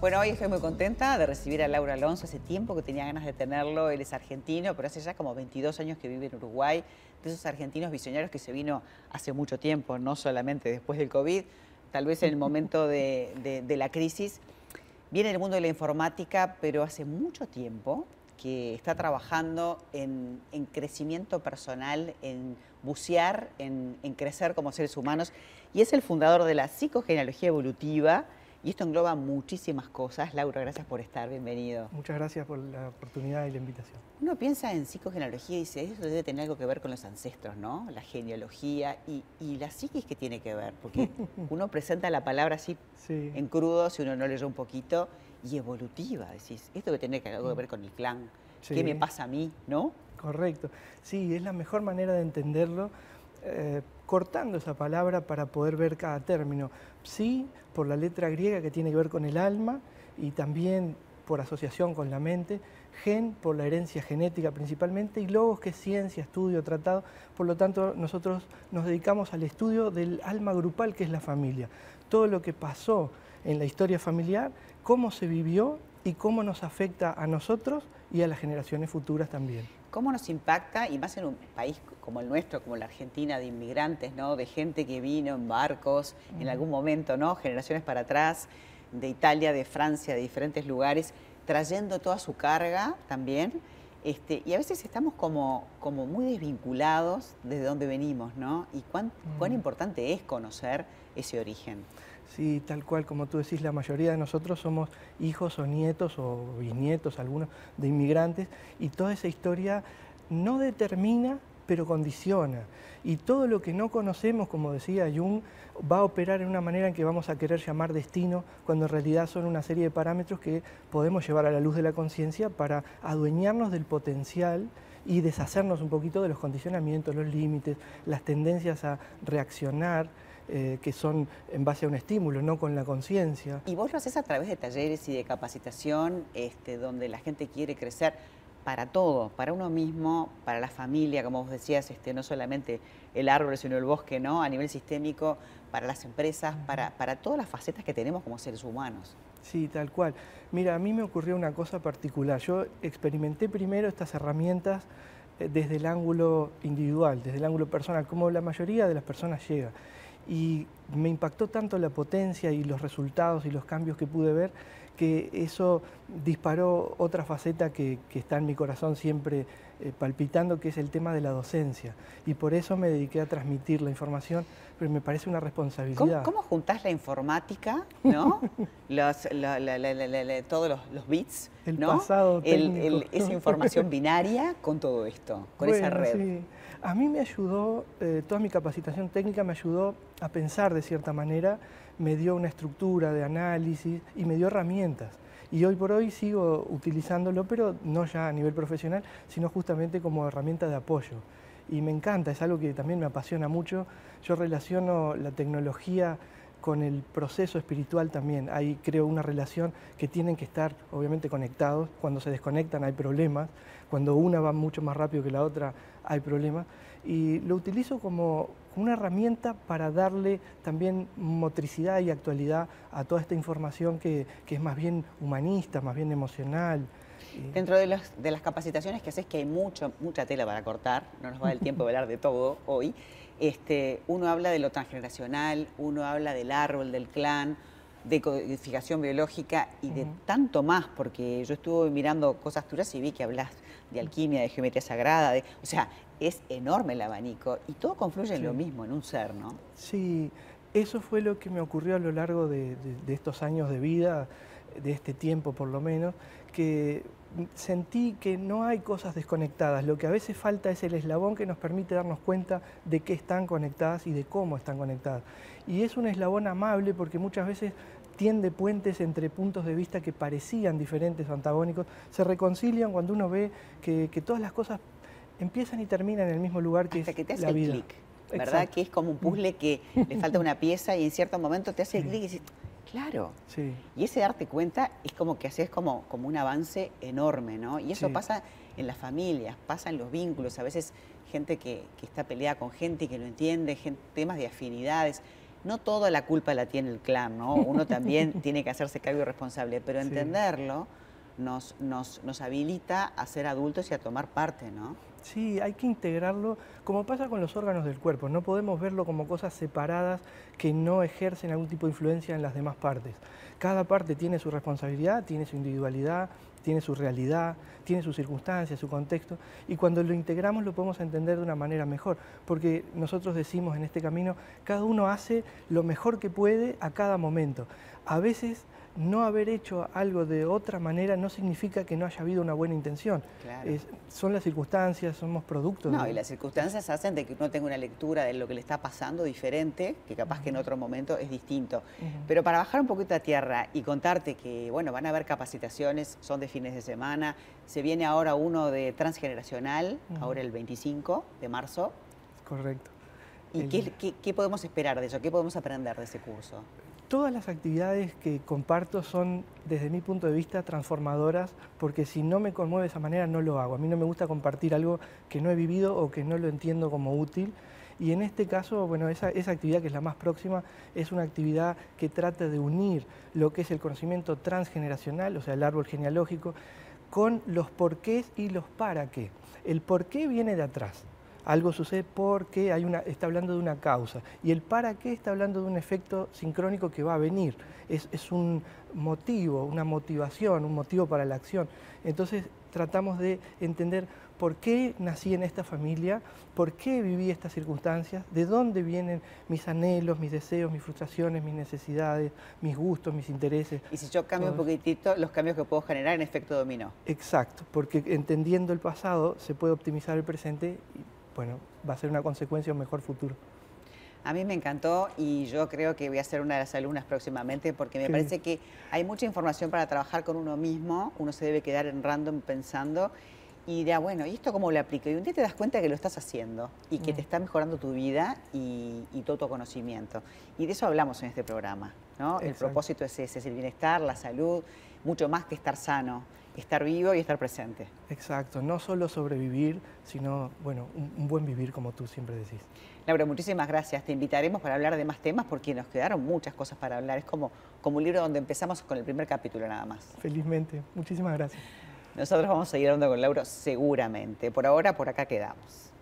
Bueno, hoy estoy muy contenta de recibir a Laura Alonso. Hace tiempo que tenía ganas de tenerlo. Él es argentino, pero hace ya como 22 años que vive en Uruguay. De esos argentinos visionarios que se vino hace mucho tiempo, no solamente después del COVID, tal vez en el momento de, la crisis. Viene del mundo de la informática, pero hace mucho tiempo que está trabajando en, crecimiento personal, en bucear, en, en crecer como seres humanos. Y es el fundador de la psicogenealogía evolutiva y esto engloba muchísimas cosas. Laura, gracias por estar, bienvenido. Muchas gracias por la oportunidad y la invitación. Uno piensa en psicogenealogía y dice, eso debe tener algo que ver con los ancestros, ¿no? La genealogía y, la psiquis que tiene que ver, porque uno presenta la palabra así en crudo, si uno no leyó un poquito, y evolutiva, decís, esto debe tener algo que ver con el clan, ¿qué me pasa a mí, no? Correcto, sí, es la mejor manera de entenderlo. Eh, cortando esa palabra para poder ver cada término. Sí, por la letra griega que tiene que ver con el alma y también por asociación con la mente, gen por la herencia genética principalmente y logos que es ciencia, estudio, tratado. Por lo tanto, nosotros nos dedicamos al estudio del alma grupal que es la familia. Todo lo que pasó en la historia familiar, cómo se vivió y cómo nos afecta a nosotros y a las generaciones futuras también. ¿Cómo nos impacta, y más en un país como el nuestro, como la Argentina, de inmigrantes, ¿no? de gente que vino en barcos en algún momento, ¿no? generaciones para atrás, de Italia, de Francia, de diferentes lugares, trayendo toda su carga también? Este, y a veces estamos como, como muy desvinculados desde donde venimos, ¿no? Y cuán, cuán importante es conocer ese origen. Sí, tal cual, como tú decís, la mayoría de nosotros somos hijos o nietos o bisnietos, algunos, de inmigrantes, y toda esa historia no determina, pero condiciona. Y todo lo que no conocemos, como decía Jung, va a operar en una manera en que vamos a querer llamar destino, cuando en realidad son una serie de parámetros que podemos llevar a la luz de la conciencia para adueñarnos del potencial y deshacernos un poquito de los condicionamientos, los límites, las tendencias a reaccionar eh, que son en base a un estímulo, no con la conciencia. Y vos lo haces a través de talleres y de capacitación, este, donde la gente quiere crecer para todo, para uno mismo, para la familia, como vos decías, este, no solamente el árbol, sino el bosque, ¿no? A nivel sistémico, para las empresas, para, para todas las facetas que tenemos como seres humanos. Sí, tal cual. Mira, a mí me ocurrió una cosa particular. Yo experimenté primero estas herramientas eh, desde el ángulo individual, desde el ángulo personal, como la mayoría de las personas llega y me impactó tanto la potencia y los resultados y los cambios que pude ver que eso disparó otra faceta que, está en mi corazón siempre eh, palpitando, que es el tema de la docencia. Y por eso me dediqué a transmitir la información, pero me parece una responsabilidad. ¿Cómo, juntás la informática, ¿no? todos los, bits, el pasado esa información binaria con todo esto, con esa red? A mí me ayudó, eh, toda mi capacitación técnica me ayudó a pensar de cierta manera, me dio una estructura de análisis y me dio herramientas. Y hoy por hoy sigo utilizándolo, pero no ya a nivel profesional, sino justamente como herramienta de apoyo. Y me encanta, es algo que también me apasiona mucho. Yo relaciono la tecnología con el proceso espiritual también. Ahí creo una relación que tienen que estar obviamente conectados. Cuando se desconectan hay problemas. Cuando una va mucho más rápido que la otra hay problemas. Y lo utilizo como una herramienta para darle también motricidad y actualidad a toda esta información que, es más bien humanista, más bien emocional. Dentro de, de las capacitaciones que haces, que hay mucho, mucha tela para cortar, no nos va el tiempo de hablar de todo hoy, este, uno habla de lo transgeneracional, uno habla del árbol, del clan, de codificación biológica y de tanto más, porque yo estuve mirando cosas tuyas y vi que hablas de alquimia, de geometría sagrada, de, o sea, es enorme el abanico y todo confluye en lo mismo, en un ser, ¿no? Sí, eso fue lo que me ocurrió a lo largo de, estos años de vida, de este tiempo por lo menos, que sentí que no hay cosas desconectadas, lo que a veces falta es el eslabón que nos permite darnos cuenta de qué están conectadas y de cómo están conectadas. Y es un eslabón amable porque muchas veces tiende puentes entre puntos de vista que parecían diferentes o antagónicos, se reconcilian cuando uno ve que, todas las cosas empiezan y terminan en el mismo lugar que Hasta es que te hace la vida. clic, ¿verdad? Que es como un puzzle que le falta una pieza y en cierto momento te hace clic y dices, Claro. Sí. Y ese darte cuenta es como que haces como, como un avance enorme, ¿no? Y eso pasa en las familias, pasa en los vínculos, a veces gente que, está peleada con gente y que lo entiende, temas de afinidades. No toda la culpa la tiene el clan, ¿no? Uno también tiene que hacerse cargo y responsable, pero entenderlo nos, nos, nos habilita a ser adultos y a tomar parte, ¿no? Sí, hay que integrarlo, como pasa con los órganos del cuerpo, no podemos verlo como cosas separadas que no ejercen algún tipo de influencia en las demás partes. Cada parte tiene su responsabilidad, tiene su individualidad, tiene su realidad, tiene sus circunstancias, su contexto, y cuando lo integramos lo podemos entender de una manera mejor, porque nosotros decimos en este camino, cada uno hace lo mejor que puede a cada momento. A veces no haber hecho algo de otra manera no significa que no haya habido una buena intención. son las circunstancias, somos productos. No, y las circunstancias hacen de que uno tenga una lectura de lo que le está pasando diferente, que capaz que en otro momento es distinto. Pero para bajar un poquito a tierra y contarte que, bueno, van a haber capacitaciones, son de fines de semana, se viene ahora uno de transgeneracional, ahora el 25 de marzo. Correcto. ¿Y qué podemos esperar de eso? ¿Qué podemos aprender de ese curso? Todas las actividades que comparto son, desde mi punto de vista, transformadoras, porque si no me conmueve de esa manera, no lo hago. A mí no me gusta compartir algo que no he vivido o que no lo entiendo como útil. Y en este caso, bueno, esa, actividad que es la más próxima es una actividad que trata de unir lo que es el conocimiento transgeneracional, o sea, el árbol genealógico, con los porqués y los para qué. El por qué viene de atrás, algo sucede porque hay una, está hablando de una causa. Y el para qué está hablando de un efecto sincrónico que va a venir. Es, un motivo, una motivación, un motivo para la acción. Entonces tratamos de entender por qué nací en esta familia, por qué viví estas circunstancias, de dónde vienen mis anhelos, mis deseos, mis frustraciones, mis necesidades, mis gustos, mis intereses. Y si yo cambio un poquitito, los cambios que puedo generar en efecto dominó. Exacto, porque entendiendo el pasado se puede optimizar el presente bueno, va a ser una consecuencia un mejor futuro. A mí me encantó y yo creo que voy a ser una de las alumnas próximamente porque me parece que hay mucha información para trabajar con uno mismo, uno se debe quedar en random pensando y dirá, bueno, ¿y esto cómo lo aplico? Y un día te das cuenta que lo estás haciendo y que te mm. está mejorando tu vida y, todo tu conocimiento. Y de eso hablamos en este programa, ¿no? El propósito es ese, es el bienestar, la salud, mucho más que estar sano estar vivo y estar presente. Exacto, no solo sobrevivir, sino, bueno, un, buen vivir como tú siempre decís. Laura, muchísimas gracias. Te invitaremos para hablar de más temas porque nos quedaron muchas cosas para hablar. Es como, como un libro donde empezamos con el primer capítulo nada más. Felizmente, muchísimas gracias. Nosotros vamos a seguir hablando con Laura seguramente. Por ahora, por acá quedamos.